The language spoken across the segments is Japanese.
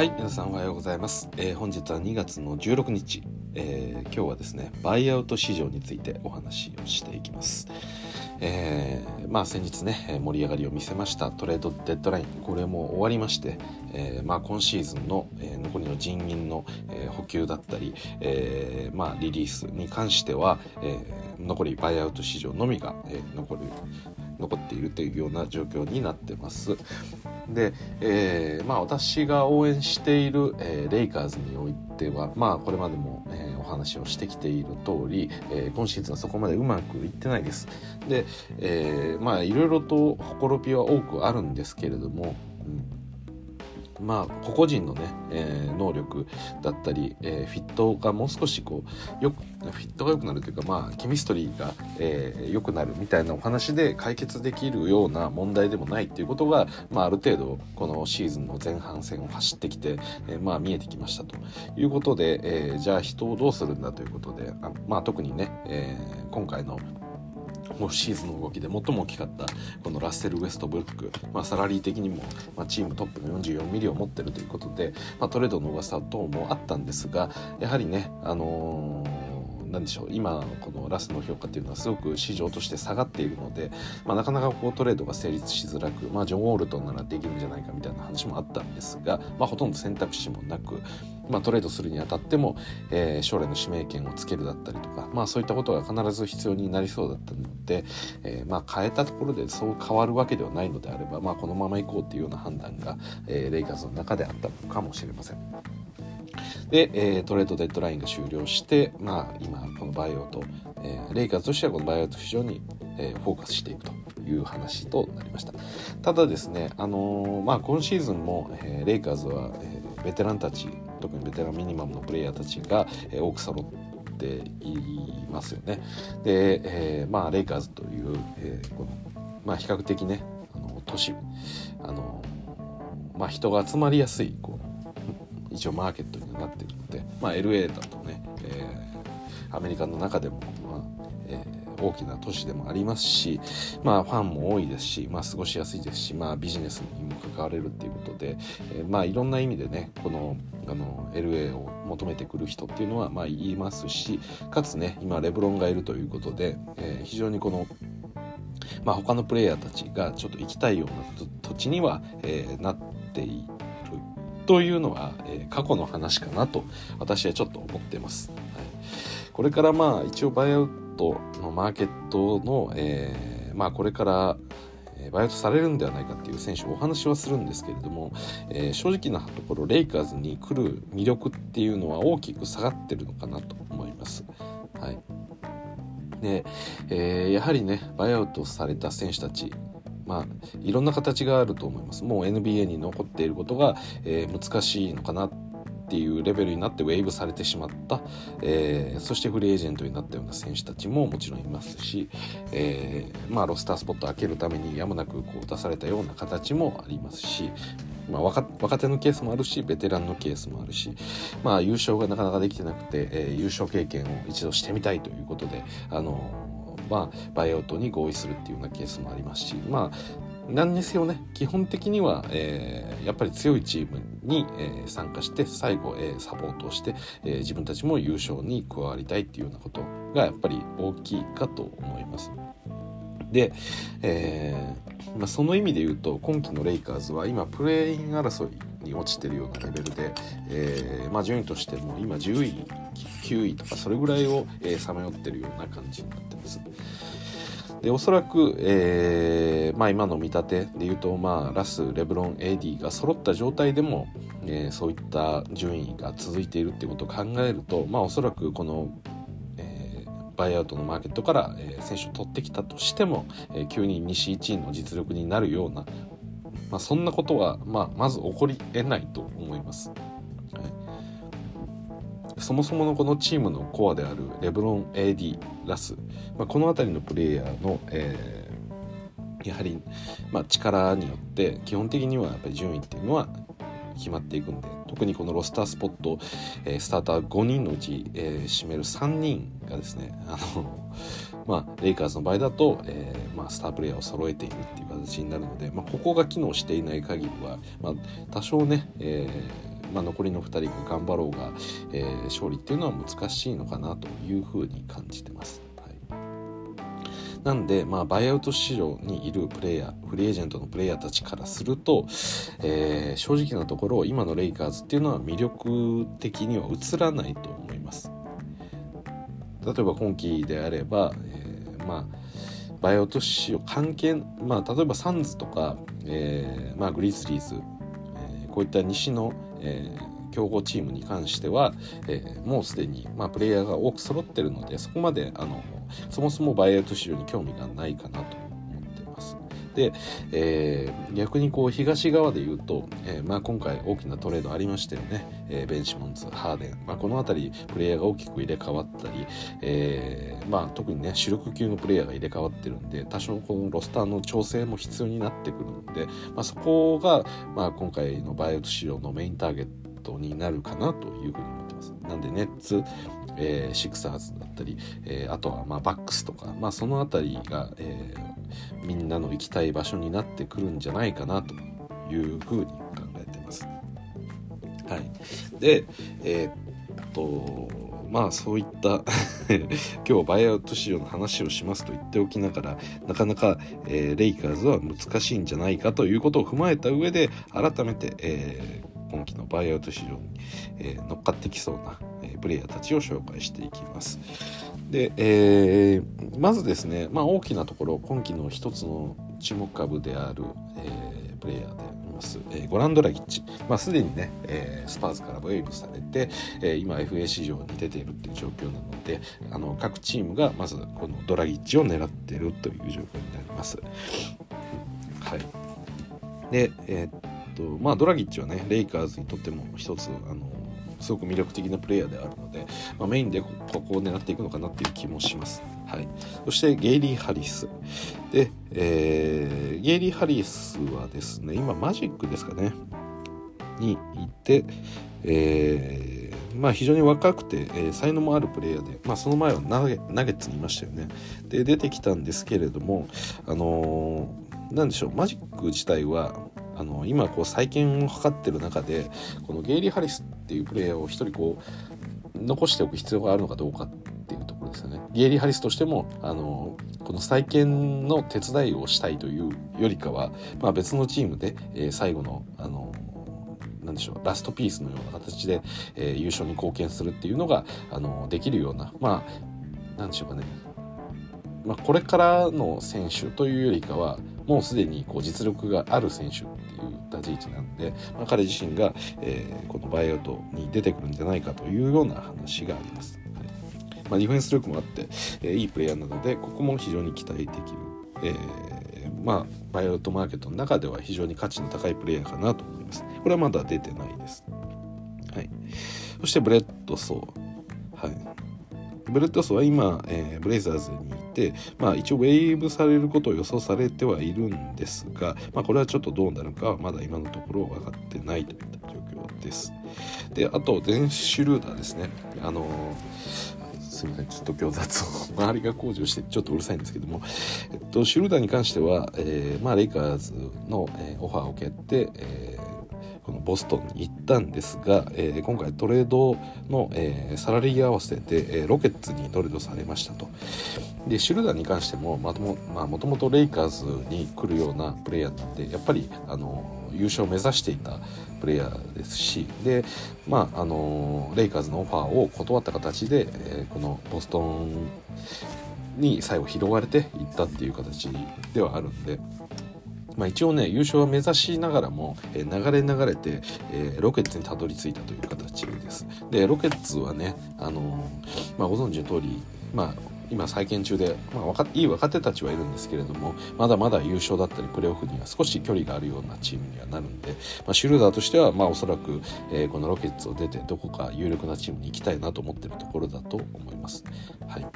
はい皆さんおはようございます、えー本日は2月の16日、えー今日はですねバイアウト市場についてお話をしていきます。えーまあ先日ねえ盛り上がりを見せましたトレードデッドライン。これも終わりまして、えーまあ今シーズンの、えー残りの人員の、えー補給だったり、えーまあリリースに関しては、えー残りバイアウト市場のみが、えー残る残っているというような状況になってます。で、えーまあ、私が応援している、えーレイカーズにおいては、まあ、これまでも、えーお話をしてきている通り、え今シーズンはそこまでうまくいってないです。で、えまあいろいろとほころびは多くあるんですけれども、うんまあ個々人のね、えー能力だったり、えーフィットがもう少しこうよくフィットが良くなるというかまあケミストリーが、えーくなるみたいなお話で解決できるような問題でもないっていうことが、まあ、ある程度このシーズンの前半戦を走ってきて、えーまあ見えてきましたということで、えーじゃあ人をどうするんだということであまあ特にね、えー今回のオフシーズンの動きで最も大きかったこのラッセル・ウェストブルック、まあ、サラリー的にも、まあ、チームトップの44ミリを持ってるということで、まあ、トレードの噂等もあったんですがやはりね、あのーなんでしょう今のこのラスの評価っていうのはすごく市場として下がっているので、まあ、なかなかこうトレードが成立しづらく、まあ、ジョン・ウォールトンならできるんじゃないかみたいな話もあったんですが、まあ、ほとんど選択肢もなく、まあ、トレードするにあたっても、えー将来の指名権をつけるだったりとか、まあ、そういったことが必ず必要になりそうだったので、えーまあ、変えたところでそう変わるわけではないのであれば、まあ、このままいこうっていうような判断が、えーレイカーズの中であったのかもしれません。で、えートレードデッドラインが終了して、まあ、今このバイオと、えーレイカーズとしてはこのバイオと市場に、えーフォーカスしていくという話となりました。ただですね、あのーまあ、今シーズンも、えーレイカーズは、えーベテランたち特にベテランミニマムのプレイヤーたちが、えー多く揃っていますよね。で、えーまあ、レイカーズという、えーこのまあ、比較的ねあの都市あのまあ、人が集まりやすいこう一応マーケットになっているので、まあ、LA だとね、えーアメリカの中でも、まあえー大きな都市でもありますし、まあ、ファンも多いですし、まあ、過ごしやすいですし、まあ、ビジネスにも関われるっていうことで、えーまあ、いろんな意味でねこのあの LA を求めてくる人っていうのは、まあ、いますしかつね今レブロンがいるということで、えー非常にこのまあ、他のプレイヤーたちがちょっと行きたいような土地には、えーなっているというのは、えー過去の話かなと私はちょっと思ってます。はい、これからまあ一応バイアウトのマーケットの、えーまあ、これからバイアウトされるんではないかっていう選手お話はするんですけれども、えー正直なところレイカーズに来る魅力っていうのは大きく下がってるのかなと思います。はい、で、えーやはりねバイアウトされた選手たちまあ、いろんな形があると思います。もう NBA に残っていることが、えー難しいのかなっていうレベルになってウェーブされてしまった、えーそしてフリーエージェントになったような選手たちももちろんいますし、えーまあ、ロスタースポットを開けるためにやむなくこう出されたような形もありますし、まあ、若手のケースもあるしベテランのケースもあるし、まあ、優勝がなかなかできてなくて、えー優勝経験を一度してみたいということであのまあ、バイアウトに合意するっていうようなケースもありますし、まあ、何にせよね基本的には、えーやっぱり強いチームに、えー参加して最後、えーサポートをして、え自分たちも優勝に加わりたいっていうようなことがやっぱり大きいかと思います。で、えーまあ、その意味で言うと今季のレイカーズは今プレーイン争いに落ちてるようなレベルで、えーまあ、順位としても今10位9位とかそれぐらいをさまよってるような感じになってます。でおそらく、えーまあ、今の見立てで言うと、まあ、ラスレブロン AD が揃った状態でも、えーそういった順位が続いているっていうことを考えると、まあ、おそらくこの、えーバイアウトのマーケットから、えー選手を取ってきたとしても、えー急に西1位の実力になるような、まあ、そんなことは、まあ、まず起こり得ないと思います。そもそものこのチームのコアであるレブロン AD ラス、まあ、この辺りのプレイヤーの、えーやはり、まあ、力によって基本的にはやっぱり順位っていうのは決まっていくんで特にこのロスタースポット、えースターター5人のうち、えー占める3人がですねあの、まあ、レイカーズの場合だと、えーまあ、スタープレイヤーを揃えているっていう形になるので、まあ、ここが機能していない限りは、まあ、多少ね、えーまあ、残りの2人が頑張ろうが、えー、勝利っていうのは難しいのかなというふうに感じてます。なんで、まあ、バイアウト市場にいるプレイヤーフリーエージェントのプレイヤーたちからすると、えー、正直なところ今のレイカーズっていうのは魅力的には映らないと思います例えば今季であれば、えー、まあバイアウト市場関係、まあ、例えばサンズとか、えーまあ、グリズリーズ、えー、こういった西の、えー強豪チームに関しては、えー、もうすでに、まあ、プレイヤーが多く揃ってるのでそこまであのそもそもバイアウト市場に興味がないかなと。えー、逆にこう東側で言うと、えー、まあ、今回大きなトレードありましたよね、えー、ベンシモンズハーデン、まあ、この辺りプレイヤーが大きく入れ替わったり、えまあ、特にね主力級のプレイヤーが入れ替わってるんで多少このロスターの調整も必要になってくるので、まあ、そこが、まあ、今回のバイアウト市場のメインターゲットになるかなというふうに思ってます。なんでネッツえー、シクサーズだったり、えー、あとはまあバックスとか、まあ、その辺りが、えー、みんなの行きたい場所になってくるんじゃないかなというふうに考えてます。はい、でえー、っとまあそういった 今日バイアウト市場の話をしますと言っておきながらなかなか、えー、レイカーズは難しいんじゃないかということを踏まえた上で改めて、えー、今期のバイアウト市場に、えー、乗っかってきそうなプレイヤーたちを紹介していきます。で、えー、まずですね、まあ、大きなところ今季の一つの注目株である、えー、プレイヤーであります、えー、ゴランドラギッチ、まあ、すでにね、えー、スパーズからウェイブされて、えー、今 FA 市場に出ているっていう状況なのであの各チームがまずこのドラギッチを狙っているという状況になります。はい、で、えー、っとまあ、ドラギッチはねレイカーズにとっても一つあのすごく魅力的なプレイヤーであるので、まあ、メインでここを狙っていくのかなっていう気もします。はい、そしてゲイリー・ハリス。で、えー、ゲイリー・ハリスはですね今マジックですかね。にいて、えー、まあ、非常に若くて、えー、才能もあるプレイヤーで、まあ、その前はナゲッツにいましたよね。で出てきたんですけれどもあのー、なんでしょうマジック自体はあの今こう再建を図ってる中でこのゲイリー・ハリスっていうプレイヤーを一人こう残しておく必要があるのかどうかっていうところですよね。ゲイリー・ハリスとしてもあのこの再建の手伝いをしたいというよりかは、まあ、別のチームで、えー、最後のあのなんでしょうラストピースのような形で、えー、優勝に貢献するっていうのがあのできるようなまあなんでしょうかねまあ、これからの選手というよりかはもうすでにこう実力がある選手っていう立ち位置なんで、まあ、彼自身が、えー、このバイアウトに出てくるんじゃないかというような話があります。はいまあ、ディフェンス力もあって、えー、いいプレイヤーなのでここも非常に期待できる、えー、まあ、バイアウトマーケットの中では非常に価値の高いプレイヤーかなと思います。これはまだ出てないです。はい、そしてブレッドソー。はい、ブレッドソは今、えー、ブレイザーズにいて、まあ、一応 waive されることを予想されてはいるんですが、まあ、これはちょっとどうなるかはまだ今のところ分かってないといった状況です。であとデンシュルーダーですね。あのすみませんちょっと今日雑音周りが工事をしてちょっとうるさいんですけども、えっと、シュルーダーに関しては、えーまあ、レイカーズの、えー、オファーを受けて、えーボストンに行ったんですが、えー、今回トレードの、えー、サラリー合わせで、えー、ロケッツにトレードされましたと。でシュルダーに関してももとも,、まあ、もともとレイカーズに来るようなプレイヤーなんでやっぱりあの優勝を目指していたプレイヤーですしで、まあ、あのレイカーズのオファーを断った形で、えー、このボストンに最後拾われていったっていう形ではあるんで。まあ、一応ね優勝を目指しながらも、え、流れ流れて、え、ロケッツにたどり着いたという形です。でロケッツはね、あの、まあ、ご存知の通り、まあ、今再建中で、まあ、若いい若手たちはいるんですけれどもまだまだ優勝だったりプレーオフには少し距離があるようなチームにはなるんで、まあ、シュルーダーとしては、まあ、おそらく、えー、このロケッツを出てどこか有力なチームに行きたいなと思ってるところだと思います。はい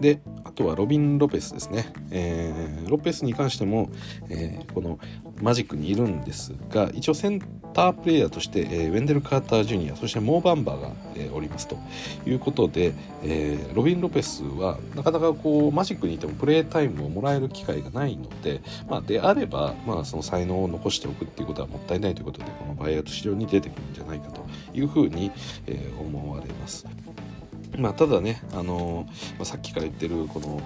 であとはロビン・ロペスですね、えー、ロペスに関しても、えー、このマジックにいるんですが一応センタープレイヤーとして、えー、ウェンデル・カーター・ジュニアそしてモー・バンバーが、え、おりますということで、え、ロビン・ロペスはなかなかこうマジックにいてもプレータイムをもらえる機会がないので、まあ、であれば、まあ、その才能を残しておくっていうことはもったいないということでこのバイアウト市場に出てくるんじゃないかというふうに、え、思われます。まあ、ただね、あのまあ、さっきから言ってるこの、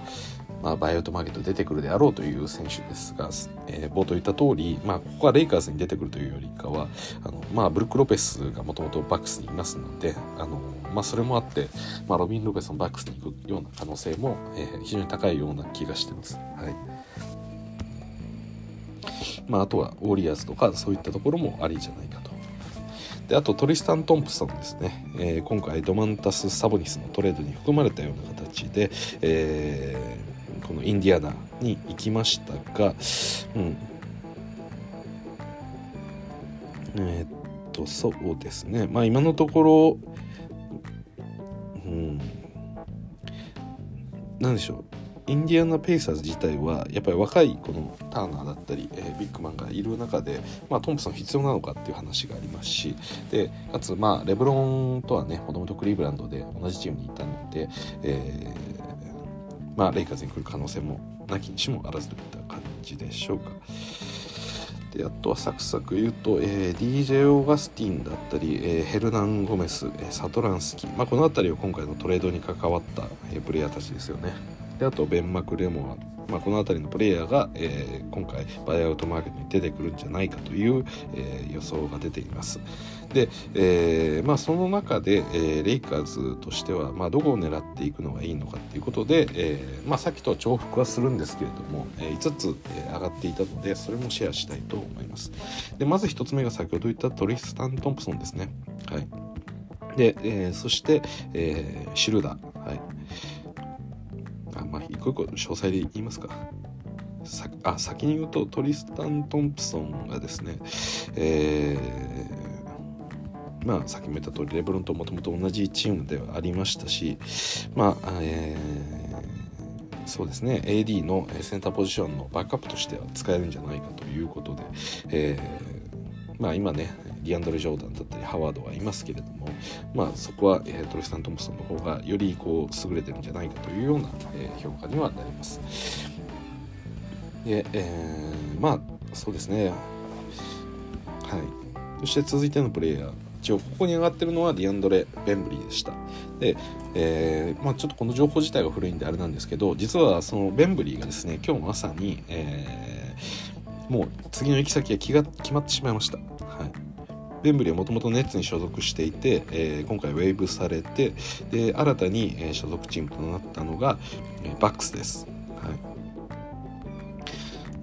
まあ、バイアウトマーケット出てくるであろうという選手ですが、えー、冒頭言った通り、まあ、ここはレイカーズに出てくるというよりかはあの、まあ、ブルック・ロペスがもともとバックスにいますのであの、まあ、それもあって、まあ、ロビン・ロペスのバックスに行くような可能性も、えー、非常に高いような気がしてます。はいまあ、あとはウォリアーズとかそういったところもありじゃないかと。であとトリスタン・トンプソンですね、えー、今回ドマンタス・サボニスのトレードに含まれたような形で、えー、このインディアナに行きましたが、うん、えー、っとそうですね。まあ今のところうん。何でしょう。インディアナ・ペイサーズ自体はやっぱり若いこのターナーだったり、えー、ビッグマンがいる中で、まあ、トンプソン必要なのかっていう話がありますしでかつ、まあ、レブロンとはねもともとクリーブランドで同じチームにいたので、えー、まあ、レイカーズに来る可能性もなきにしもあらずといった感じでしょうか。であとはサクサク言うと、えー、DJ オーガスティンだったり、えー、ヘルナン・ゴメス、えー、サトランスキー、まあ、この辺りは今回のトレードに関わった、えー、プレイヤーたちですよね。であとベン・マクレモア、まあ、この辺りのプレイヤーが、えー、今回バイアウトマーケットに出てくるんじゃないかという、えー、予想が出ています。で、えーまあ、その中で、え、レイカーズとしては、まあ、どこを狙っていくのがいいのかということで、えまあ、さっきと重複はするんですけれども、え、5つ、え、上がっていたのでそれもシェアしたいと思います。でまず1つ目が先ほど言ったトリスタン・トンプソンですね。はい。で、え、そして、え、シルダー、はい、あまあ一個一個詳細で言いますか。あ先に言うとトリスタン・トンプソンがですねえー、まあさっきも言った通りレブロンともともと同じチームではありましたしまあえー、そうですね AD のセンターポジションのバックアップとしては使えるんじゃないかということで、えー、まあ今ねディアンドレ・ジョーダンだったりハワードはいますけれども、まあ、そこは、えー、トリスタン・トムソンの方がよりこう優れてるんじゃないかというような、えー、評価にはなります。で、えー、まあそうですね。はい。そして続いてのプレイヤー一応ここに上がってるのはディアンドレ・ベンブリーでした。で、えーまあ、ちょっとこの情報自体が古いんであれなんですけど実はそのベンブリーがですね今日まさに、えー、もう次の行き先が気が決まってしまいました、はい、ベンブリはもともとネッツに所属していて、えー、今回ウェーブされてで新たに、えー、所属チームとなったのが、えー、バックスです。は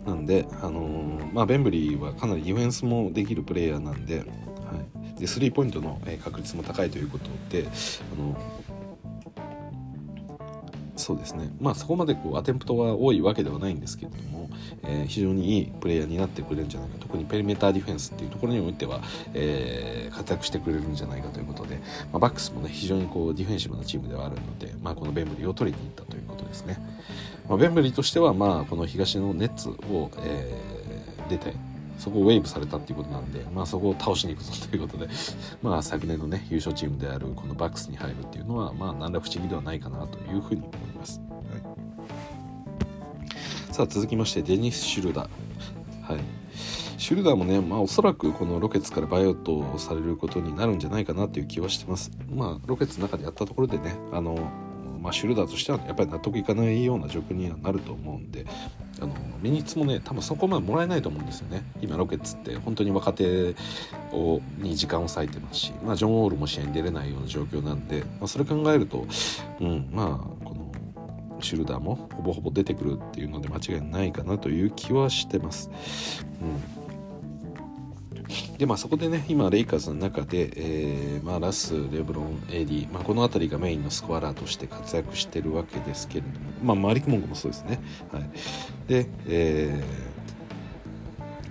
い、なんで、あのー、まあ、ベンブリーはかなりディフェンスもできるプレイヤーなんで,、はい、でスリーポイントの確率も高いということで、あのそうですね。まあそこまでこうアテンプトが多いわけではないんですけれども、えー、非常にいいプレイヤーになってくれるんじゃないか。特にペリメーターディフェンスっていうところにおいては、えー、活躍してくれるんじゃないかということで、まあ、バックスもね非常にこうディフェンシブなチームではあるので、まあ、このベンブリーを取りに行ったということですね、まあ、ベンブリーとしてはまあこの東のネッツを、えー、出てそこをウェーブされたっていうことなんで、まあ、そこを倒しに行くぞということで、まあ、昨年のね優勝チームであるこのバックスに入るっていうのは、まあ、何ら不思議ではないかなというふうに思います。はい、さあ続きましてデニス・シュルダー。はいシュルダーもね、まあ、おそらくこのロケツからバイアウトをされることになるんじゃないかなという気はしてます。まあ、ロケツの中でやったところでね、あの、まあ、シュルダーとしてはやっぱり納得いかないような状況にはなると思うんで、あのミニッツもね多分そこまでもらえないと思うんですよね今ロケッツって本当に若手をに時間を割いてますし、まあ、ジョン・オールも試合に出れないような状況なんで、まあ、それ考えると、うん、まあこのシュルダーもほぼほぼ出てくるっていうので間違いないかなという気はしてます。うんでまあそこでね今レイカーズの中で、えーまあ、ラスレブロンエディ、まあ、この辺りがメインのスコアラーとして活躍しているわけですけれどもまあマリック・モンゴもそうですね、はい、で、えー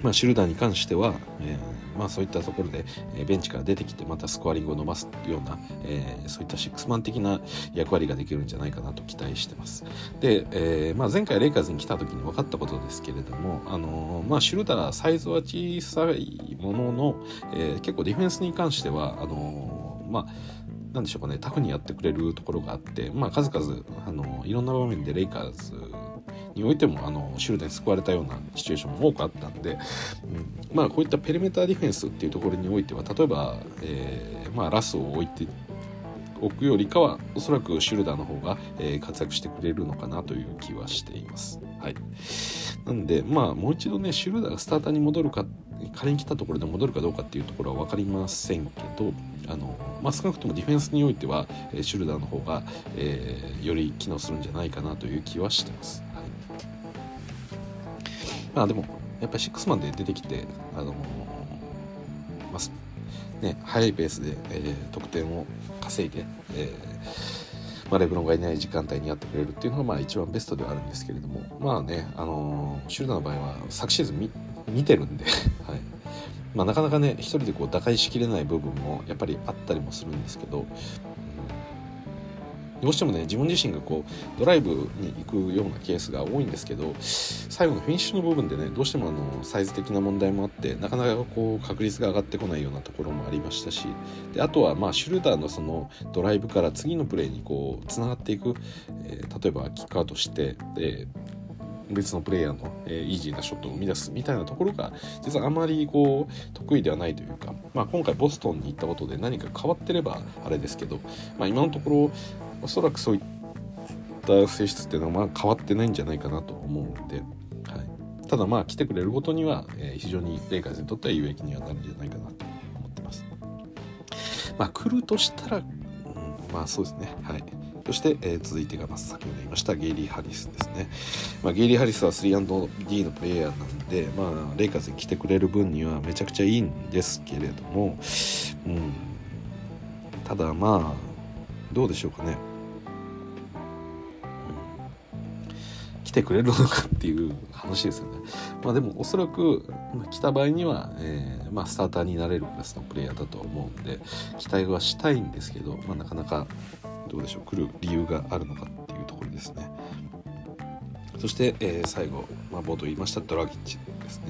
まあ、シュルダーに関しては、えー、まあ、そういったところで、えベンチから出てきてまたスコアリングを伸ばすような、えー、そういったシックスマン的な役割ができるんじゃないかなと期待してます。で、えー、まあ、前回レイカーズに来た時に分かったことですけれども、あのまあ、シュルダーサイズは小さいものの、え結構ディフェンスに関してはあのまあなんでしょうかねタフにやってくれるところがあって、まあ、数々あのいろんな場面でレイカーズにおいてもあのシュルダに救われたようなシチュエーションも多くあったんで、うん、まあこういったペリメーターディフェンスっていうところにおいては例えば、えーまあ、ラスを置いておくよりかはおそらくシュルダーの方が、えー、活躍してくれるのかなという気はしています。はい、なんでまあもう一度ねシュルダーがスターターに戻るか仮に来たところで戻るかどうかっていうところは分かりませんけどあの、まあ、少なくともディフェンスにおいては、えー、シュルダーの方が、えー、より機能するんじゃないかなという気はしてます。まあでもやっぱりシックスマンで出てきてあのまあね、速いペースで、えー、得点を稼いで、えーまあ、レブロンがいない時間帯にやってくれるっていうのがまあ一番ベストではあるんですけれどもまあね、あのー、シュルダーの場合は昨シーズン見てるんで はい。まあ、なかなかね一人でこう打開しきれない部分もやっぱりあったりもするんですけど、どうしてもね自分自身がこうドライブに行くようなケースが多いんですけど最後のフィニッシュの部分でねどうしてもあのサイズ的な問題もあってなかなかこう確率が上がってこないようなところもありましたしであとはまあシュルダーのそのドライブから次のプレーにこうつながっていく、えー、例えばキックアウトしてで別のプレイヤーの、え、イージーなショットを生み出すみたいなところが実はあまりこう得意ではないというか、まあ、今回ボストンに行ったことで何か変わってればあれですけど、まあ、今のところおそらくそういった性質っていうのはまあ変わってないんじゃないかなと思うんで、はい、ただまあ来てくれることには、えー、非常にレイカーズにとっては有益にはなるんじゃないかなと思ってます。まあ来るとしたら、うん、まあそうですね。はい。そして、えー、続いてが、まあ、先ほど言いましたゲイリー・ハリスですね、まあ、ゲイリー・ハリスは 3&D のプレイヤーなんで、まあ、レイカーズに来てくれる分にはめちゃくちゃいいんですけれども、うん、ただまあどうでしょうかね、てくれるのかっていう話ですよね。まあでもおそらく、来た場合には、えーまあ、スターターになれるクラスのプレイヤーだと思うんで期待はしたいんですけど、まあ、なかなかどうでしょう来る理由があるのかっていうところですねそして、えー、最後、まあ、冒頭言いましたドラギッチです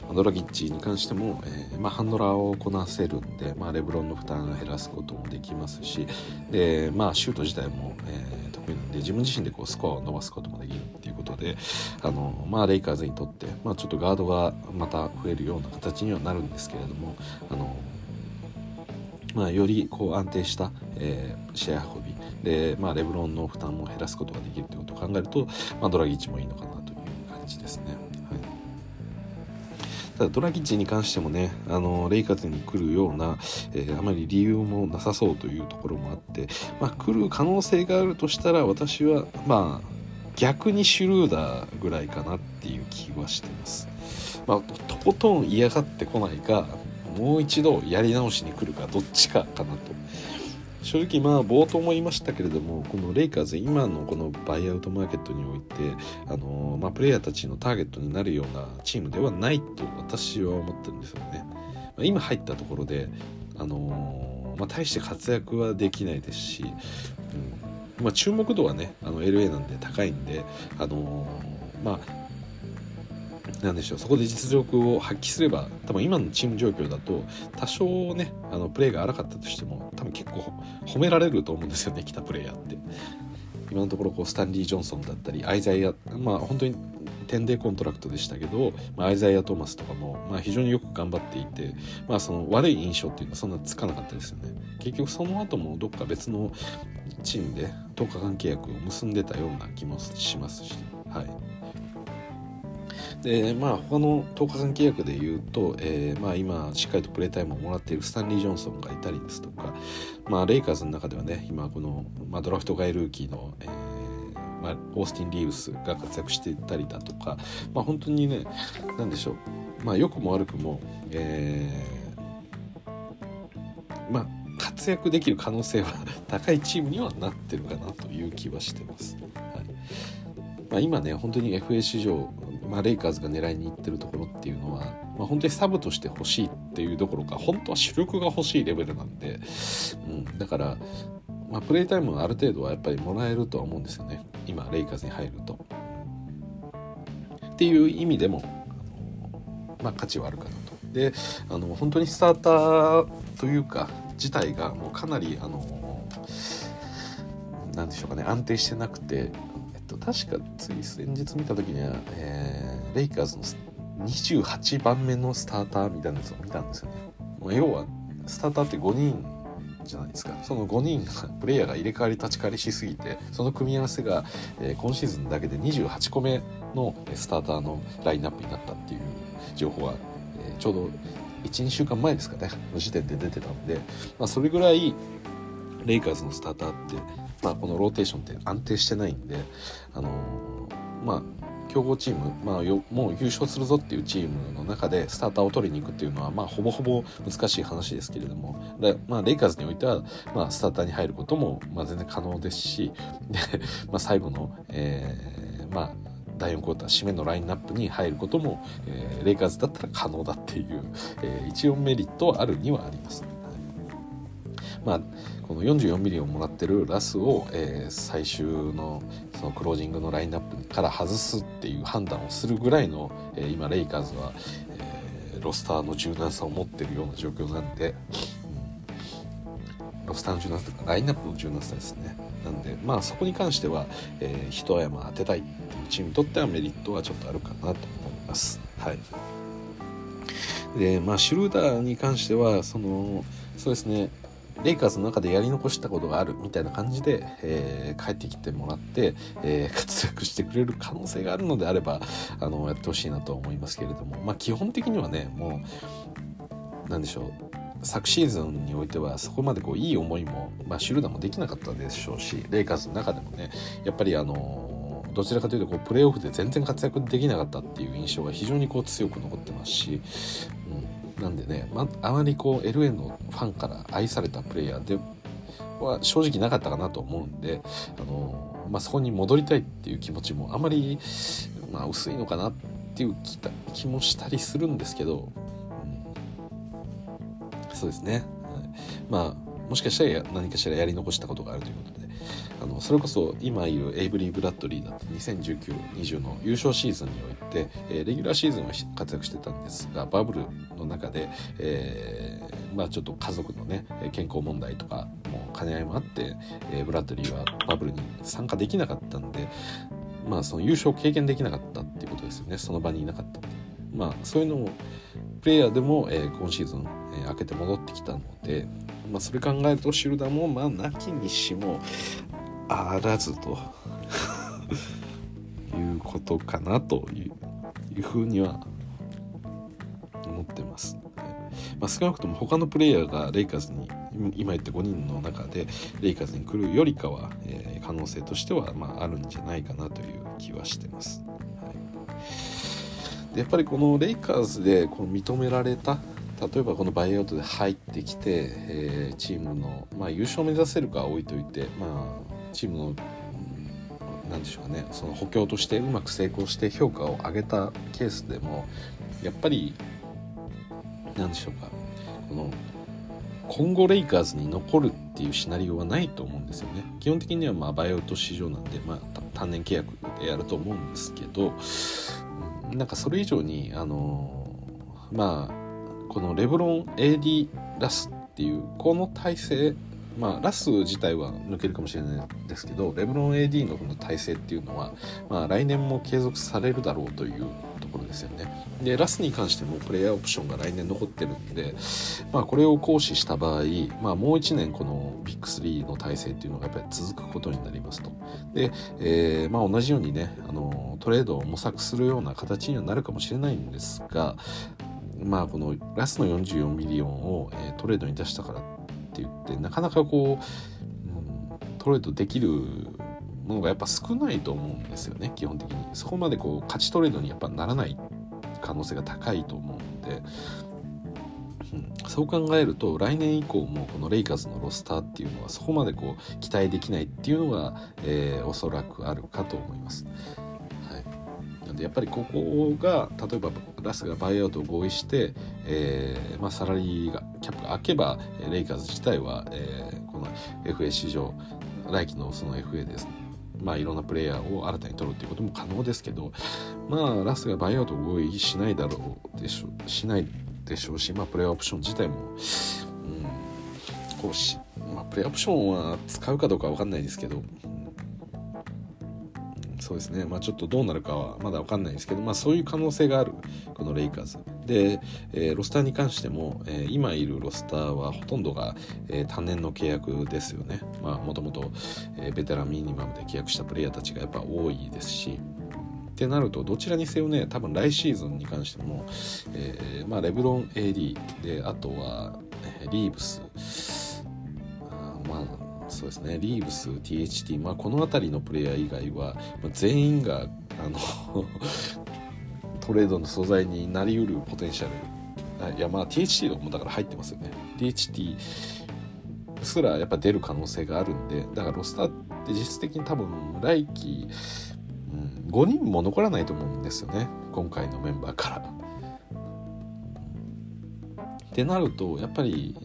ね、ま、ドラギッチに関しても、えー、まあ、ハンドラーをこなせるんで、まあ、レブロンの負担を減らすこともできますしで、まあ、シュート自体も、えー、なんで自分自身でこうスコアを伸ばすこともできるっていうことであの、まあ、レイカーズにとって、まあ、ちょっとガードがまた増えるような形にはなるんですけれどもあのまあ、よりこう安定した、えー、試合運びで、まあ、レブロンの負担も減らすことができるということを考えると、まあ、ドラギッチもいいのかなという感じですね。ただドラギッチに関してもねあのレイカズに来るような、えー、あまり理由もなさそうというところもあって、まあ、来る可能性があるとしたら私はまあ逆にシュルーダーぐらいかなっていう気はしてます。まあ、とことん嫌がってこないかもう一度やり直しに来るかどっちかかなと正直まあ冒頭も言いましたけれどもこのレイカーズ今のこのバイアウトマーケットにおいてあの、まあ、プレイヤーたちのターゲットになるようなチームではないと私は思ってるんですよね。ま、今入ったところであの、まあ、大して活躍はできないですし、うんまあ、注目度はねあの LA なんで高いんであのまあなんでしょう。そこで実力を発揮すれば多分今のチーム状況だと多少ねあのプレーが荒かったとしても多分結構褒められると思うんですよね来たプレイヤーって。今のところこうスタンリー・ジョンソンだったりアイザイアまあ本当に10 day contract でしたけど、まあ、アイザイア・トーマスとかも、まあ、非常によく頑張っていて、まあ、その悪い印象っていうのはそんなつかなかったですよね。結局その後もどっか別のチームで10日間契約を結んでたような気もしますしはい。でまあ他の10日間契約でいうと、えー、まあ、今しっかりとプレータイムをもらっているスタンリー・ジョンソンがいたりですとか、まあ、レイカーズの中ではね今この、まあ、ドラフト外ルーキーの、えーまあ、オースティン・リーブスが活躍していたりだとか、まあ、本当にね何でしょう、まあ、良くも悪くも、えー、まあ活躍できる可能性は 高いチームにはなってるかなという気はしてます。はいまあ、今ね本当に FA 市場まあ、レイカーズが狙いに行ってるところっていうのは、まあ、本当にサブとして欲しいっていうどころか本当は主力が欲しいレベルなんで、うん、だから、まあ、プレイタイムはある程度はやっぱりもらえるとは思うんですよね今レイカーズに入ると。っていう意味でも、まあ、価値はあるかなと。であの本当にスターターというか自体がもうかなりあの何でしょうかね安定してなくて、と、確かつい先日見た時には、えー、レイカーズの28番目のスターターみたいなやつを見たんですよね。もう要はスターターって5人じゃないですか。その5人がプレイヤーが入れ替わり立ち替わりしすぎてその組み合わせが、えー、今シーズンだけで28個目のスターターのラインナップになったっていう情報は、えー、ちょうど12週間前ですかね。の時点で出てたんで、まあ、それぐらいレイカーズのスターターって、まあ、このローテーションって安定してないんで、あのー、まあ強豪チーム、まあ、よもう優勝するぞっていうチームの中でスターターを取りに行くっていうのは、まあ、ほぼほぼ難しい話ですけれどもでまあ、レイカーズにおいては、まあ、スターターに入ることも、まあ、全然可能ですしで、まあ、最後の、えーまあ、第4クォーター締めのラインナップに入ることも、えー、レイカーズだったら可能だっていう、えー、一応メリットはあるにはあります。まあ、この44ミリをもらってるラスを、えー、最終のそのクロージングのラインナップから外すっていう判断をするぐらいの、えー、今レイカーズは、えー、ロスターの柔軟さを持ってるような状況なんで、うん、ロスターの柔軟さとかラインナップの柔軟さですね。なんでまあそこに関しては、えー、一山当てたいっていうチームにとってはメリットはちょっとあるかなと思います。はい。でまあ、シュルーダーに関してはそのそうですね。レイカーズの中でやり残したことがあるみたいな感じで、えー、帰ってきてもらって、えー、活躍してくれる可能性があるのであればあのやってほしいなと思いますけれども、まあ、基本的にはねもう何でしょう昨シーズンにおいてはそこまでこういい思いも、まあ、シルダーもできなかったでしょうしレイカーズの中でもねやっぱりあのどちらかというとこうプレーオフで全然活躍できなかったっていう印象が非常にこう強く残ってますし、なんでね、まあまりこう LA のファンから愛されたプレイヤーでは正直なかったかなと思うんで、あのまあ、そこに戻りたいっていう気持ちもあまり、まあ、薄いのかなっていう気もしたりするんですけど、うん、そうですね、はい、まあもしかしたら何かしらやり残したことがあるということであのそれこそ今いるエイブリー・ブラッドリーだって2019-20の優勝シーズンにおいて、えー、レギュラーシーズンは活躍してたんですがバブルの中で、えー、まあ、ちょっと家族のね健康問題とかも兼ね合いもあって、えー、ブラッドリーはバブルに参加できなかったんで、まあ、その優勝経験できなかったっていうことですよね。その場にいなかったまあ、そういうのもプレイヤーでも、えー、今シーズン、えー、明けて戻ってきたので、まあ、それ考えるとシルダーもまあなきにしもあらずと。いうことかなというふうには思ってます。まあ、少なくとも他のプレイヤーがレイカーズに今言った5人の中でレイカーズに来るよりかは、えー、可能性としては、まあ、あるんじゃないかなという気はしてます。はい、でやっぱりこのレイカーズでこの認められた例えばこのバイアウトで入ってきて、えー、チームの、まあ、優勝を目指せるかは置いといて、まあ、チームの何でしょうかねその補強としてうまく成功して評価を上げたケースでもやっぱり何でしょうか。この今後レイカーズに残るっていうシナリオはないと思うんですよね。基本的にはまあバイアウト市場なんで、まあ、単年契約でやると思うんですけど、うん、なんかそれ以上にあのまあこのレブロン AD ラスっていうこの体制まあ、ラス自体は抜けるかもしれないですけどレブロン AD のこの体制っていうのは、まあ、来年も継続されるだろうというころですよね。でラスに関してもプレイヤーオプションが来年残ってるんで、まあ、これを行使した場合、まあ、もう1年このビッグ3の体制っていうのがやっぱり続くことになりますと。で、えーまあ、同じようにねあのトレードを模索するような形にはなるかもしれないんですがまあこのラスの44ミリオンを、えー、トレードに出したからって言ってなかなかこう、うん、トレードできるのがやっぱ少ないと思うんですよね基本的に。そこまでこう勝ちトレードにやっぱならない可能性が高いと思うんで、うん、そう考えると来年以降もこのレイカーズのロスターっていうのはそこまでこう期待できないっていうのが、えー、おそらくあるかと思います。なんでやっぱりここが例えばラスがバイアウトを合意して、えーまあ、サラリーがキャップが開けばレイカーズ自体は、えー、この FA 市場来季のその FA ですね。まあ、いろんなプレイヤーを新たに取るっていうことも可能ですけど、まあ、ラスがバイアウト合意しないだろうでしょしないでしょうし、まあ、プレイオプション自体も、うん、こうし、まあ、プレイオプションは使うかどうか分かんないですけど、そうですね、まあ、ちょっとどうなるかはまだ分かんないですけど、まあ、そういう可能性があるこのレイカーズ。で、えー、ロスターに関しても、えー、今いるロスターはほとんどが、えー、単年の契約ですよね。もともとベテランミニマムで契約したプレイヤーたちがやっぱ多いですし。ってなるとどちらにせよね多分来シーズンに関しても、えーまあ、レブロン AD であとは、リーブス。あまあそうですね。リーブス THT、まあ、この辺りのプレイヤー以外は、まあ、全員があのトレードの素材になりうるポテンシャル。いやまあ THT とかもだから入ってますよね。THT すらやっぱ出る可能性があるんでだからロスターって実質的に多分来季、うん、5人も残らないと思うんですよね。今回のメンバーから。ってなるとやっぱり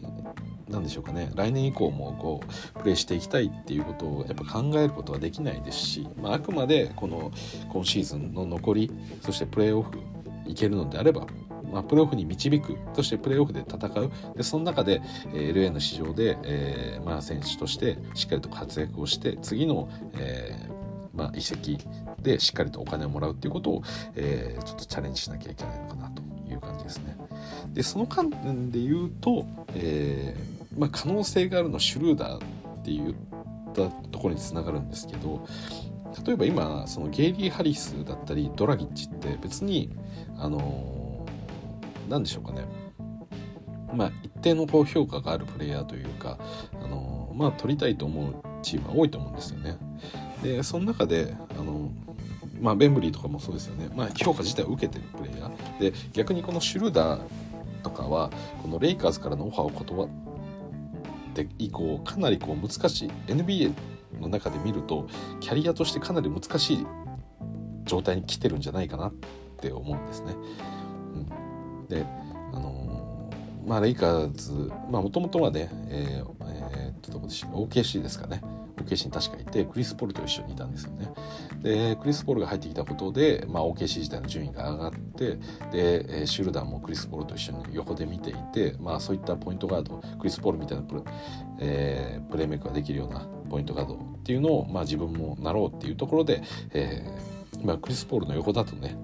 何でしょうかね来年以降もこうプレーしていきたいっていうことをやっぱ考えることはできないですし、まあ、あくまでこの今シーズンの残りそしてプレーオフいけるのであればまあ、プレーオフに導くそしてプレーオフで戦うでその中で、えー、LA の市場で、えーまあ、選手としてしっかりと活躍をして次の、えーまあ、移籍でしっかりとお金をもらうっていうことを、えー、ちょっとチャレンジしなきゃいけないのかなという感じですね。でその観点で言うと、えーまあ、可能性があるのシュルーダーって言ったところにつながるんですけど例えば今そのゲイリー・ハリスだったりドラギッチって別にあの何でしょうかね。まあ一定のこう評価があるプレイヤーというかあのまあ取りたいと思うチームは多いと思うんですよね。でその中であのまあ、ベンブリーとかもそうですよね、まあ、評価自体を受けてるプレイヤー。で逆にこのシュルーダーとかはこのレイカーズからのオファーを断って以降かなりこう難しい。NBA の中で見るとキャリアとしてかなり難しい状態に来てるんじゃないかなって思うんですね。うん、であのー、まあレイカーズまあもともとはねえー、えー、っとどこでし OKC ですかね。OKC に確かいてクリス・ポールと一緒にいたんですよね。でクリス・ポールが入ってきたことで、まあ、OKC 自体の順位が上がってでシュルダーもクリス・ポールと一緒に横で見ていて、まあ、そういったポイントガードクリス・ポールみたいなプレ,、えー、プレーメイクができるようなポイントガードっていうのを、まあ、自分もなろうっていうところで、えーまあ、クリス・ポールの横だとね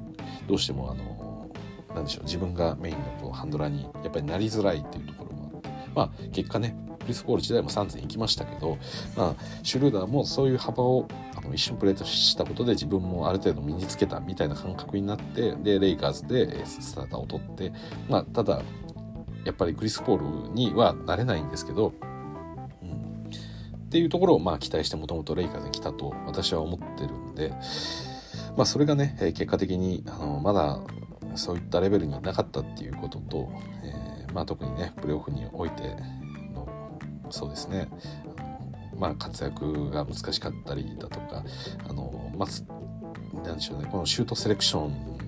どうしてもあのなんでしょう自分がメインのこうハンドラーにやっぱりなりづらいっていうところもあってまあ結果ねクリス・ポール時代も3000行きましたけど、まあ、シュルーダーもそういう幅をあの一瞬プレートしたことで自分もある程度身につけたみたいな感覚になってでレイカーズでスターターを取って、まあ、ただやっぱりクリス・ポールにはなれないんですけど、うん、っていうところをまあ期待してもともとレイカーズに来たと私は思ってるんで、まあ、それがね結果的にあのまだそういったレベルになかったっていうことと、えーまあ、特にねプレーオフにおいてそうですね。まあ活躍が難しかったりだとかあのまあ何でしょうね。このシュートセレクション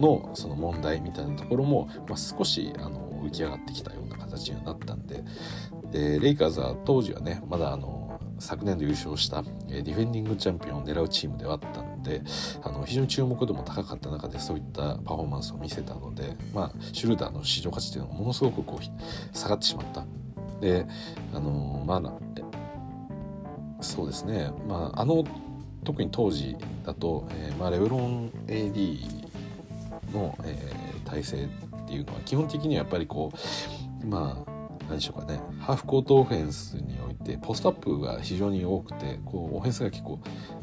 のその問題みたいなところも、まあ、少しあの浮き上がってきたような形になったんででレイカーズは当時はねまだあの昨年度優勝したディフェンディングチャンピオンを狙うチームではあったんであの非常に注目度も高かった中でそういったパフォーマンスを見せたので、まあ、シュルーダーの市場価値というのはものすごくこう下がってしまった。であのまあそうですね。まああの特に当時だと、えーまあ、レブロン AD の、えー、体制っていうのは基本的にはやっぱりこうまあ何でしょうかね。ハーフコートオフェンスにおいてポストアップが非常に多くてこうオフェンスが結構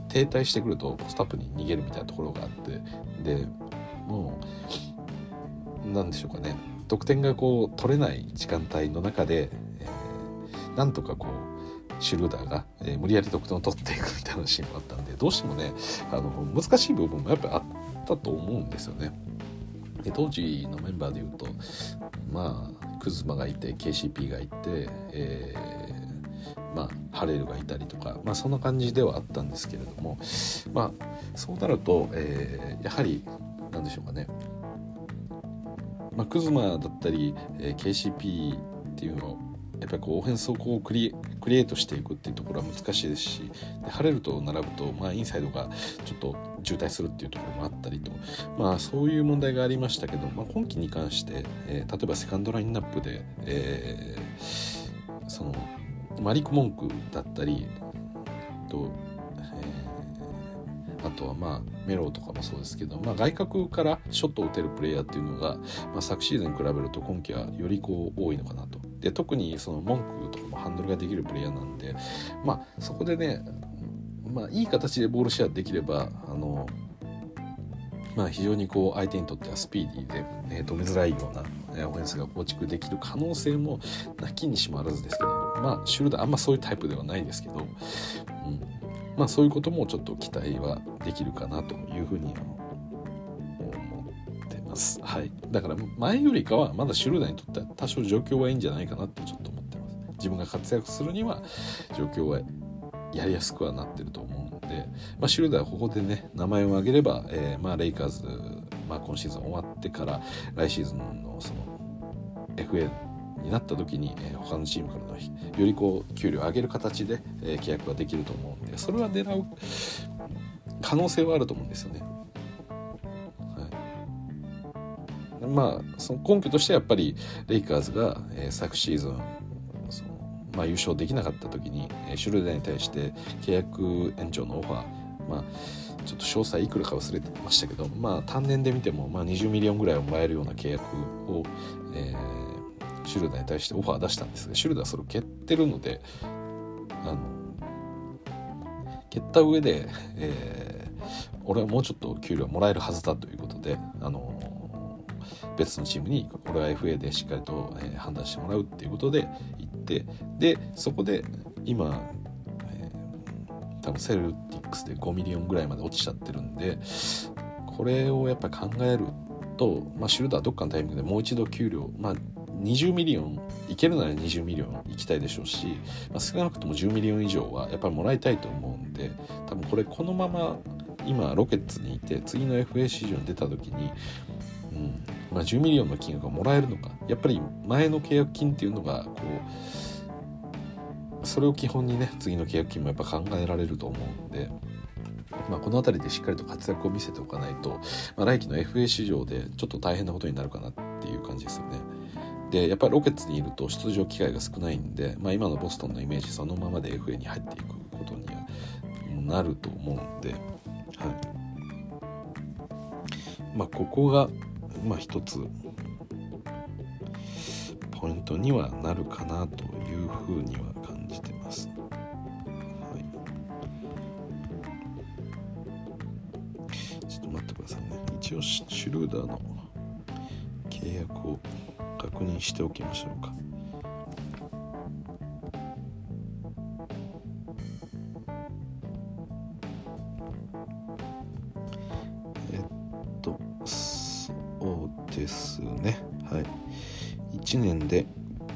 停滞してくるとポストアップに逃げるみたいなところがあってでもう何でしょうかね。得点がこう取れない時間帯の中でなんとかこうシュルーダーが、えー、無理やり得点を取っていくみたいなシーンもあったんでどうしてもねあの難しい部分もやっぱあったと思うんですよね。で当時のメンバーでいうとまあクズマがいて KCP がいて、えーまあ、ハレルがいたりとか、まあ、そんな感じではあったんですけれども、まあ、そうなると、えー、やはり何でしょうかね、まあ、クズマだったり、えー、KCP っていうのをやっぱりこうオフェンスをこうクリクリエイトしていくっていうところは難しいですしでハレルと並ぶと、まあ、インサイドがちょっと渋滞するっていうところもあったりと、まあ、そういう問題がありましたけど、まあ、今季に関して、えー、例えばセカンドラインナップで、えー、そのマリック・モンクだったりと、えー、あとはまあメロとかもそうですけど、まあ、外角からショットを打てるプレイヤーっていうのが、まあ、昨シーズンに比べると今季はよりこう多いのかなと。で特にその文句とかもハンドルができるプレイヤーなんで、まあ、そこでね、まあ、いい形でボールシェアできればあのまあ、非常にこう相手にとってはスピーディーで、ね、止めづらいようなオフェンスが構築できる可能性もなきにしもあらずですけどまあシュルダーあんまそういうタイプではないですけど、うん。まあ、そういうこともちょっと期待はできるかなというふうに思ってます。はい、だから前よりかはまだシュルダーにとっては多少状況はいいんじゃないかなってちょっと思ってます。自分が活躍するには状況はやりやすくはなってると思うので、まあ、シュルダーはここでね名前を挙げれば、えー、まあ、レイカーズ、まあ、今シーズン終わってから来シーズンのその FA になった時に、えー、他のチームからのよりこう給料を上げる形で、えー、契約ができると思うんでそれは狙う可能性はあると思うんですよね。まあその根拠としてやっぱりレイカーズが、えー、昨シーズンまあ、優勝できなかった時にシュルーダーに対して契約延長のオファー、まあ、ちょっと詳細いくらか忘れてましたけど、まあ、単年で見ても、まあ、20ミリオンぐらいをもらえるような契約を、えー、シュルーダーに対してオファー出したんですがシュルーダーそれを蹴ってるのであの蹴った上で、えー、俺はもうちょっと給料もらえるはずだということであの別のチームにこれは FA でしっかりと、判断してもらうっていうことで行ってでそこで今、えー、多分セルティックスで5ミリオンぐらいまで落ちちゃってるんでこれをやっぱり考えると、まあ、シュルダーどっかのタイミングでもう一度給料、まあ、20ミリオンいけるなら20ミリオンいきたいでしょうし、まあ、少なくとも10ミリオン以上はやっぱりもらいたいと思うんで多分これこのまま今ロケッツにいて次の FA 市場に出た時に、うんまあ、10ミリオンの金額がもらえるのかやっぱり前の契約金っていうのがこうそれを基本にね次の契約金もやっぱ考えられると思うんで。まあ、この辺りでしっかりと活躍を見せておかないと、まあ、来季の FA 市場でちょっと大変なことになるかなっていう感じですよね。でやっぱりロケッツにいると出場機会が少ないんで、まあ、今のボストンのイメージそのままで FA に入っていくことにはなると思うんで、はいまあ、ここがまあ一つポイントにはなるかなというふうには感じてます。はい、ちょっと待ってくださいね。一応シュルーダーの契約を確認しておきましょうか。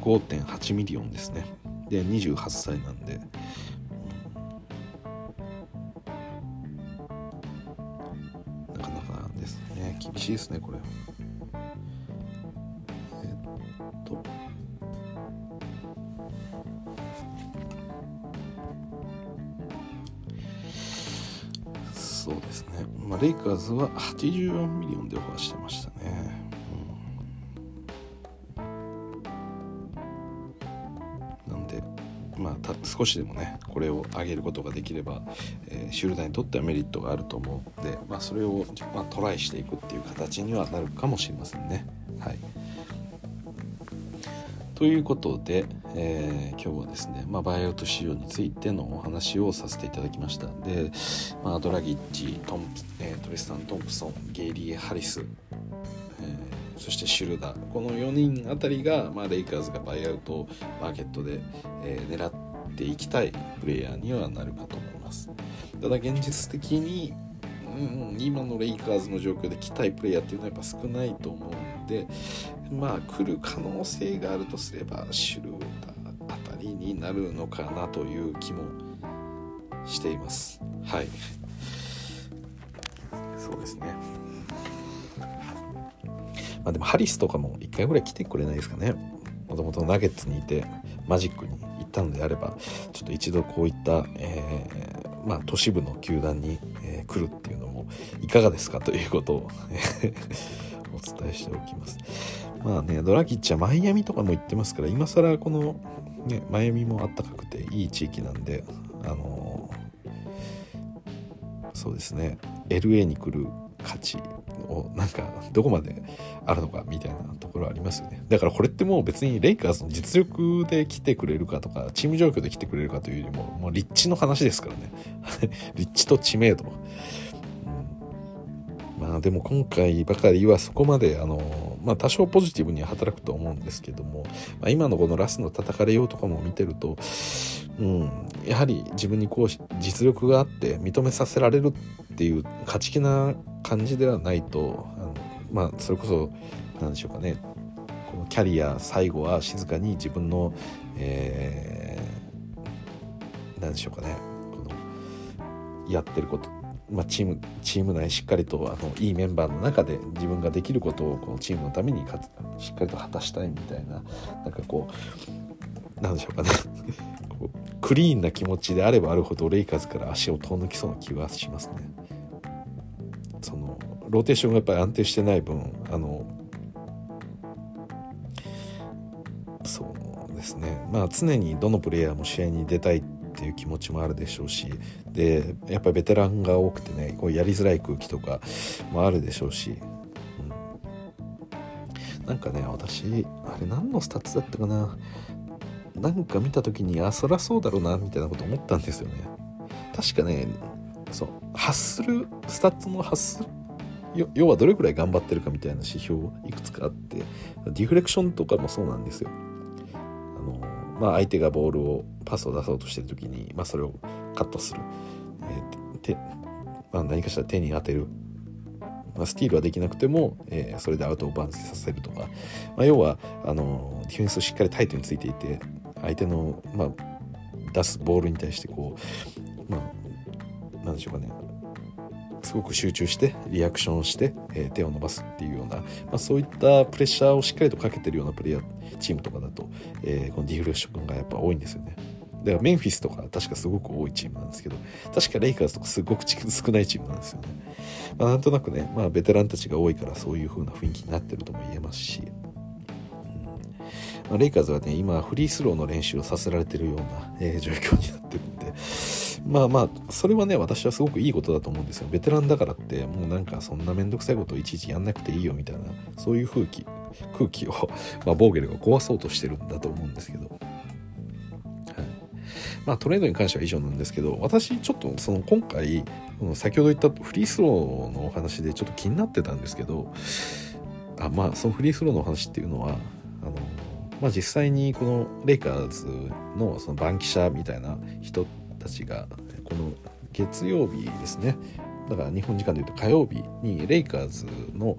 5.8ミリオンですね。で28歳なんで、なかなかですね。厳しいですねこれ。えっと。そうですね、まあ、レイカーズは84ミリオンでオファーしてました。少しでもねこれを上げることができれば、えー、シュルダーにとってはメリットがあると思うので、まあ、それを、まあ、トライしていくっていう形にはなるかもしれませんね。はい、ということで、えー、今日はですね、まあ、バイアウト仕様についてのお話をさせていただきましたで、まあ、ドラギッチトン、えー、トリスタン・トンプソンゲイリー・ハリスえ、そしてシュルダーこの4人あたりが、まあ、レイカーズがバイアウトマーケットで、え、狙っていきたいプレイヤーにはなるかと思います。ただ現実的に、うん、今のレイカーズの状況で来たいプレイヤーっていうのはやっぱ少ないと思うんでまあ来る可能性があるとすればシュルダーあたりになるのかなという気もしています。はい。そうですね。まあでもハリスとかも1回ぐらい来てくれないですかね。もともとナゲッツにいてマジックにたのであればちょっと一度こういった、えー、まあ、都市部の球団に、えー、来るっていうのもいかがですか？ということをお伝えしておきます。まあねドラギッチはマイアミとかも行ってますから今更この、ね、マイアミもあったかくていい地域なんであのー、そうですね LA に来る価値をなんかどこまであるのかみたいなところありますよね。だからこれってもう別にレイカーズの実力で来てくれるかとかチーム状況で来てくれるかというよりももう立地の話ですからね。立地と知名度、うん、まあでも今回ばかりはそこまであのまあ多少ポジティブに働くと思うんですけども、まあ、今のこのラスの叩かれようとかも見てるとうん、やはり自分にこう実力があって認めさせられるっていう勝ち気な感じではないとあのまあそれこそ何でしょうかねこのキャリア最後は静かに自分の、えー、何でしょうかねこのやってることまあ、チームチーム内しっかりとあのいいメンバーの中で自分ができることをこのチームのためにかしっかりと果たしたいみたいななんかこうなんでしょうかね クリーンな気持ちであればあるほどレイカーズから足を遠のきそうな気がしますね。そのローテーションがやっぱり安定してない分あのそうですねまあ常にどのプレイヤーも試合に出たいっっていう気持ちもあるでしょうしでやっぱりベテランが多くてねこうやりづらい空気とかもあるでしょうし、うん、なんかね私あれ何のスタッツだったかな。なんか見た時にあそりゃそうだろうなみたいなこと思ったんですよね。確かねそう発するスタッツの発する要はどれくらい頑張ってるかみたいな指標いくつかあってディフレクションとかもそうなんですよ。まあ相手がボールをパスを出そうとしてる時に、まあ、それをカットする、えー手まあ、何かしら手に当てる。まあ、スティールはできなくても、えー、それでアウトをバンスさせるとか、まあ、要はあのディフェンスをしっかりタイトについていて相手の、まあ、出すボールに対してこう、まあ、なんでしょうかね。すごく集中してリアクションをして、え、手を伸ばすっていうような、まあ、そういったプレッシャーをしっかりとかけてるようなプレイヤーチームとかだと、えー、このディフレクションがやっぱ多いんですよね。だからメンフィスとか確かすごく多いチームなんですけど確かレイカーズとかすごく少ないチームなんですよね。まあ、なんとなくね、まあ、ベテランたちが多いからそういう風な雰囲気になってるとも言えますし、まあ、レイカーズはね今フリースローの練習をさせられてるような、えー、状況になってるんでまあまあそれはね私はすごくいいことだと思うんですよ。ベテランだからってもうなんかそんな面倒くさいことをいちいちやんなくていいよみたいなそういう風気空気を、まあ、ボーゲルが壊そうとしてるんだと思うんですけど、はい。まあ、トレードに関しては以上なんですけど私ちょっとその今回先ほど言ったフリースローのお話でちょっと気になってたんですけどあまあそのフリースローの話っていうのはあのまあ、実際にこのレイカーズのその番記者みたいな人ってたちがこの月曜日ですねだから日本時間でいうと火曜日にレイカーズの、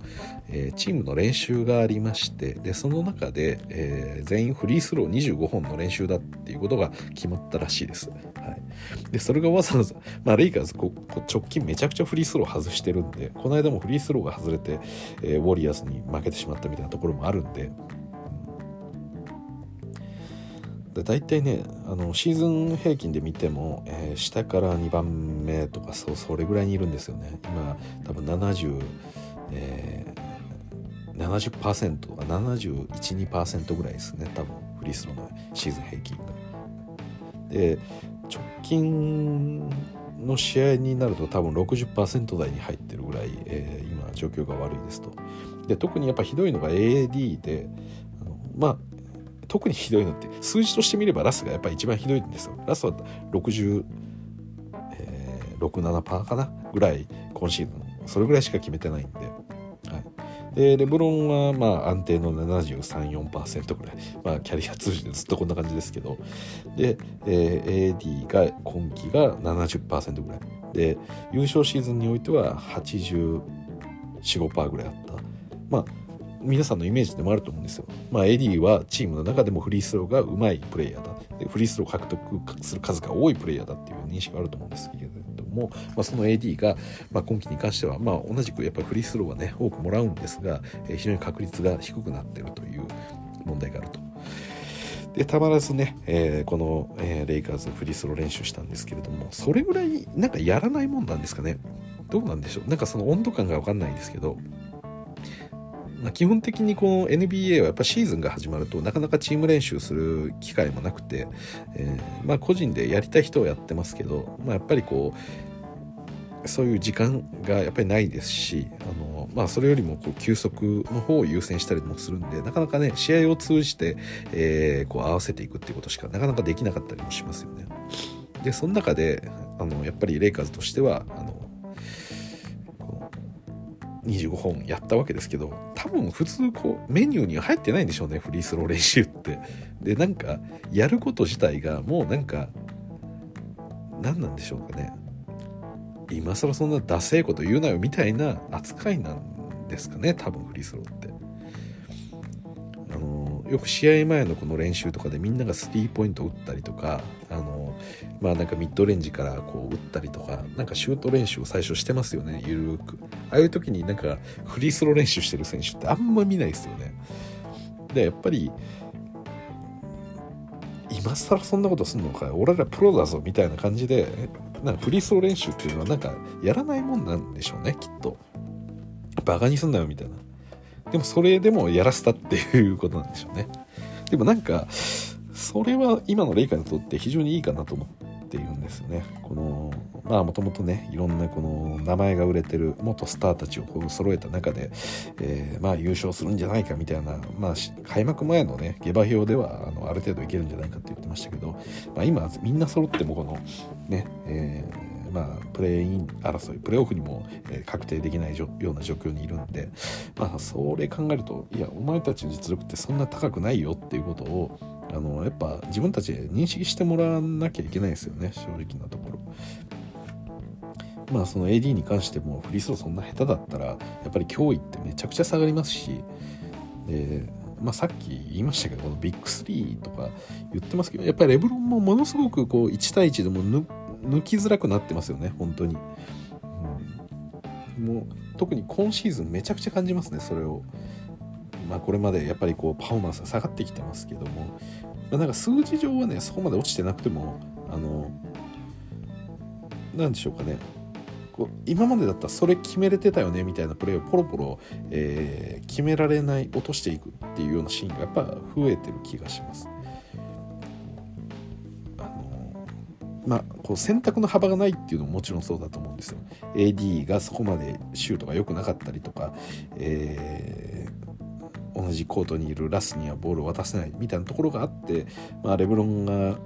えー、チームの練習がありましてでその中で、えー、全員フリースロー25本の練習だっていうことが決まったらしいです。はい、でそれがわざわざ、まあ、レイカーズここ直近めちゃくちゃフリースロー外してるんでこの間もフリースローが外れて、えー、ウォリアーズに負けてしまったみたいなところもあるんでで大体ねあのシーズン平均で見ても、えー、下から2番目とかそうそれぐらいにいるんですよね今多分70、えー、70%とか712%ぐらいですね多分フリースローのシーズン平均が。で直近の試合になると多分60%台に入ってるぐらい、えー、今状況が悪いですと。で特にやっぱひどいのが AD であのまあ特にひどいのって数字として見ればラスがやっぱり一番ひどいんですよ。ラスは60、えー、67%かなぐらい今シーズン。それぐらいしか決めてないんで、はい、でレブロンはまあ安定の734%ぐらい、まあ、キャリア通じてずっとこんな感じですけど。で、えー、AD が今季が70%ぐらい。で優勝シーズンにおいては845%ぐらいあった。まあ皆さんのイメージでもあると思うんですよ。まあ、エディはチームの中でもフリースローがうまいプレイヤーだでフリースロー獲得する数が多いプレイヤーだっていう認識があると思うんですけれども、まあ、その AD が、まあ、今季に関しては、まあ、同じくやっぱりフリースローはね多くもらうんですが、えー、非常に確率が低くなってるという問題があると。でたまらずね、えー、この、えー、レイカーズフリースロー練習したんですけれどもそれぐらいなんかやらないもんなんですかねどうなんでしょうなんかその温度感が分かんないんですけど、基本的にこの NBA はやっぱシーズンが始まるとなかなかチーム練習する機会もなくて、えー、まあ個人でやりたい人はやってますけど、まあ、やっぱりこうそういう時間がやっぱりないですしあの、まあ、それよりもこう休息の方を優先したりもするんでなかなかね試合を通じて、えー、こう合わせていくっていうことしかなかなかできなかったりもしますよね。でその中であのやっぱりレイカーズとしてはあの25本やったわけですけど多分普通こうメニューには入ってないんでしょうねフリースロー練習って。でなんかやること自体がもうなんか何なんでしょうかね。今更そんなダセえこと言うなよみたいな扱いなんですかね多分フリースローって。よく試合前のこの練習とかでみんながスリーポイント打ったりとかあのまあなんかミッドレンジからこう打ったりとかなんかシュート練習を最初してますよねゆるく。ああいう時になんかフリースロー練習してる選手ってあんま見ないですよね。でやっぱり今更そんなことすんのか俺らプロだぞみたいな感じでなんかフリースロー練習っていうのはなんかやらないもんなんでしょうねきっと。バカにすんなよみたいな。でもそれでもやらせたっていうことなんでしょうねでもなんかそれは今のレイカにとって非常にいいかなと思っているんですよね。このまあもともとねいろんなこの名前が売れてる元スターたちをこう揃えた中で、えー、まあ優勝するんじゃないかみたいな、まあ、開幕前のね下馬評ではあのある程度いけるんじゃないかって言ってましたけど、まあ、今みんな揃ってもこのね、えーまあ、プレーイン争いプレーオフにも、え確定できないような状況にいるんで、まあ、それ考えるといやお前たちの実力ってそんな高くないよっていうことをあのやっぱ自分たちで認識してもらわなきゃいけないですよね正直なところ。まあその AD に関してもフリースローそんな下手だったらやっぱり脅威ってめちゃくちゃ下がりますし、でまあ、さっき言いましたけどこのビッグ3とか言ってますけどやっぱりレブロンもものすごくこう1対1でも抜抜きづらくなってますよね本当に、うん、もう特に今シーズンめちゃくちゃ感じますねそれを。まあこれまでやっぱりこうパフォーマンスが下がってきてますけども、まあ、なんか数字上はねそこまで落ちてなくてもあの何でしょうかね。こう今までだったらそれ決めれてたよねみたいなプレーをポロポロ、えー、決められない落としていくっていうようなシーンがやっぱ増えてる気がします。まあ、こう選択の幅がないっていうのももちろんそうだと思うんですよ。AD がそこまでシュートが良くなかったりとか、えー、同じコートにいるラスにはボールを渡せないみたいなところがあって、まあ、レブロンが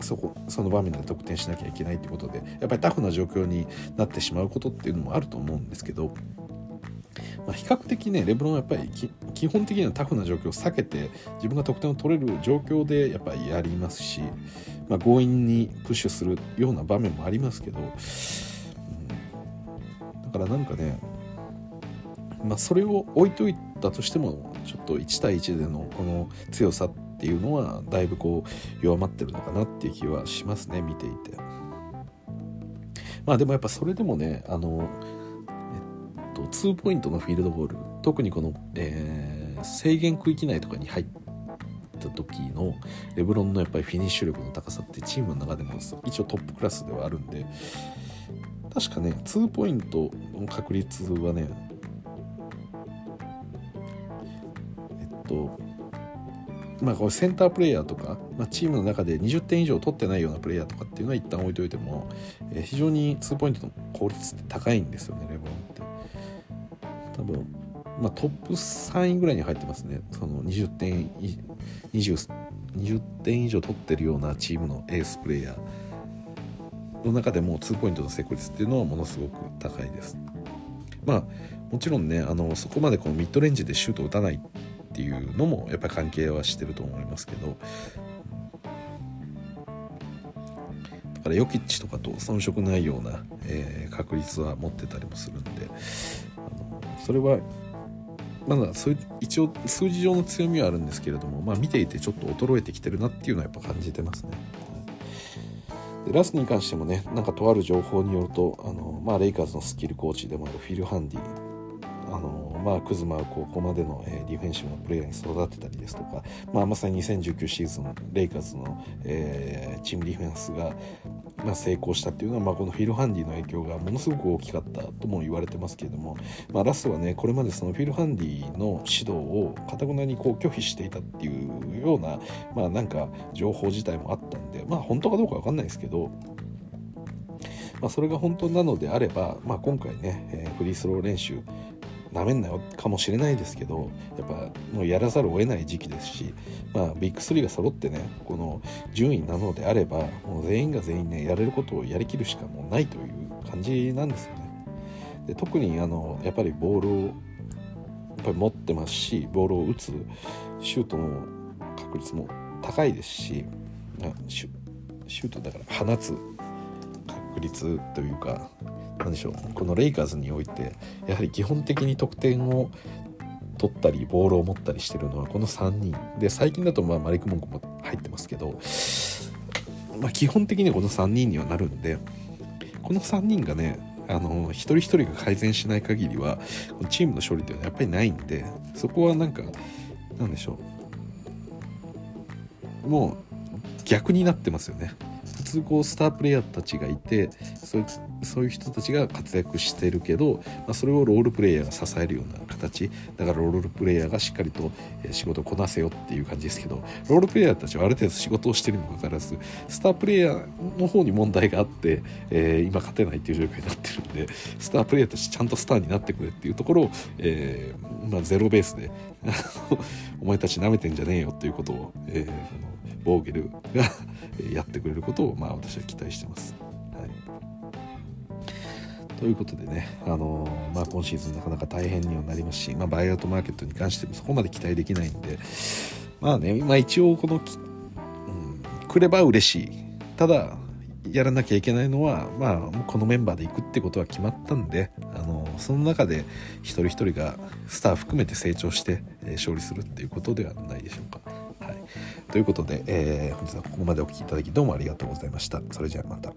そこその場面で得点しなきゃいけないっていうことでやっぱりタフな状況になってしまうことっていうのもあると思うんですけど、まあ、比較的ねレブロンはやっぱり基本的にはタフな状況を避けて自分が得点を取れる状況でやっぱりやりますし、まあ、強引にプッシュするような場面もありますけど、うん、だからなんかね、まあ、それを置いといたとしてもちょっと1対1でのこの強さっていうのはだいぶこう弱まってるのかなっていう気はしますね見ていて。まあでもやっぱそれでもねあの、と、2ポイントのフィールドボール特にこの、えー、制限区域内とかに入った時のレブロンのやっぱりフィニッシュ力の高さってチームの中でも一応トップクラスではあるんで確かね2ポイントの確率はねえっとまあこれセンタープレイヤーとか、まあ、チームの中で20点以上取ってないようなプレイヤーとかっていうのは一旦置いといても、えー、非常に2ポイントの効率って高いんですよねレブロンって。多分まあ、トップ3位ぐらいに入ってますねその20点 20, 20点以上取ってるようなチームのエースプレーヤーの中でも2ポイントの成功率っていうのはものすごく高いです。まあもちろんねあのそこまでこのミッドレンジでシュートを打たないっていうのもやっぱり関係はしてると思いますけどだからヨキッチとかと遜色ないような、えー、確率は持ってたりもするんでそれはまだそういう一応数字上の強みはあるんですけれども、まあ、見ていてちょっと衰えてきてるなっていうのはやっぱ感じてますね。でラスに関してもねなんかとある情報によるとあの、まあ、レイカーズのスキルコーチでもあるフィル・ハンディあのまあ、クズマをここまでの、えー、ディフェンシブなプレーヤーに育てたりですとか、まあ、まさに2019シーズンレイカーズの、えー、チームディフェンスが、まあ、成功したっていうのは、まあ、このフィル・ハンディの影響がものすごく大きかったとも言われてますけれども、まあ、ラスはねこれまでそのフィル・ハンディの指導をかたくなにこう拒否していたっていうような、まあ、なんか情報自体もあったんでまあ本当かどうか分かんないですけどまあ、それが本当なのであれば、まあ、今回ね、えー、フリースロー練習なめんなよかもしれないですけどやっぱもうやらざるを得ない時期ですし、まあ、ビッグ3が揃ってねこの順位なのであればもう全員が全員ねやれることをやりきるしかもうないという感じなんですよね。で特にあのやっぱりボールをやっぱり持ってますしボールを打つシュートの確率も高いですしシュシュートだから放つ確率というか何でしょう。このレイカーズにおいてやはり基本的に得点を取ったりボールを持ったりしてるのはこの3人。で最近だとまあマリック・モンクも入ってますけど、まあ、基本的にこの3人にはなるんでこの3人がねあの一人一人が改善しない限りはチームの勝利っていうのはやっぱりないんでそこはなんかなんでしょう。もう逆になってますよね。通こうスタープレイヤーたちがいてそういう人たちが活躍してるけど、まあ、それをロールプレイヤーが支えるような形だからロールプレイヤーがしっかりと仕事をこなせよっていう感じですけどロールプレイヤーたちはある程度仕事をしてるにもかかわらずスタープレイヤーの方に問題があって、えー、今勝てないっていう状況になってるんでスタープレイヤーたちちゃんとスターになってくれっていうところを、えーま、ゼロベースでお前たち舐めてんじゃねえよっていうことを、えー、ボーゲルがやってくれることを、まあ、私は期待してます。ということでね、あのー、まあ、今シーズンなかなか大変にはなりますし、まあ、バイアウトマーケットに関してもそこまで期待できないんで、まあね、まあ、一応この、うん、来れば嬉しい。ただ、やらなきゃいけないのは、まあ、このメンバーで行くってことは決まったんで、あのその中で一人一人がスター含めて成長して、えー、勝利するっていうことではないでしょうか。はい、ということで、えー、本日はここまでお聴きいただきどうもありがとうございました。それじゃあまた。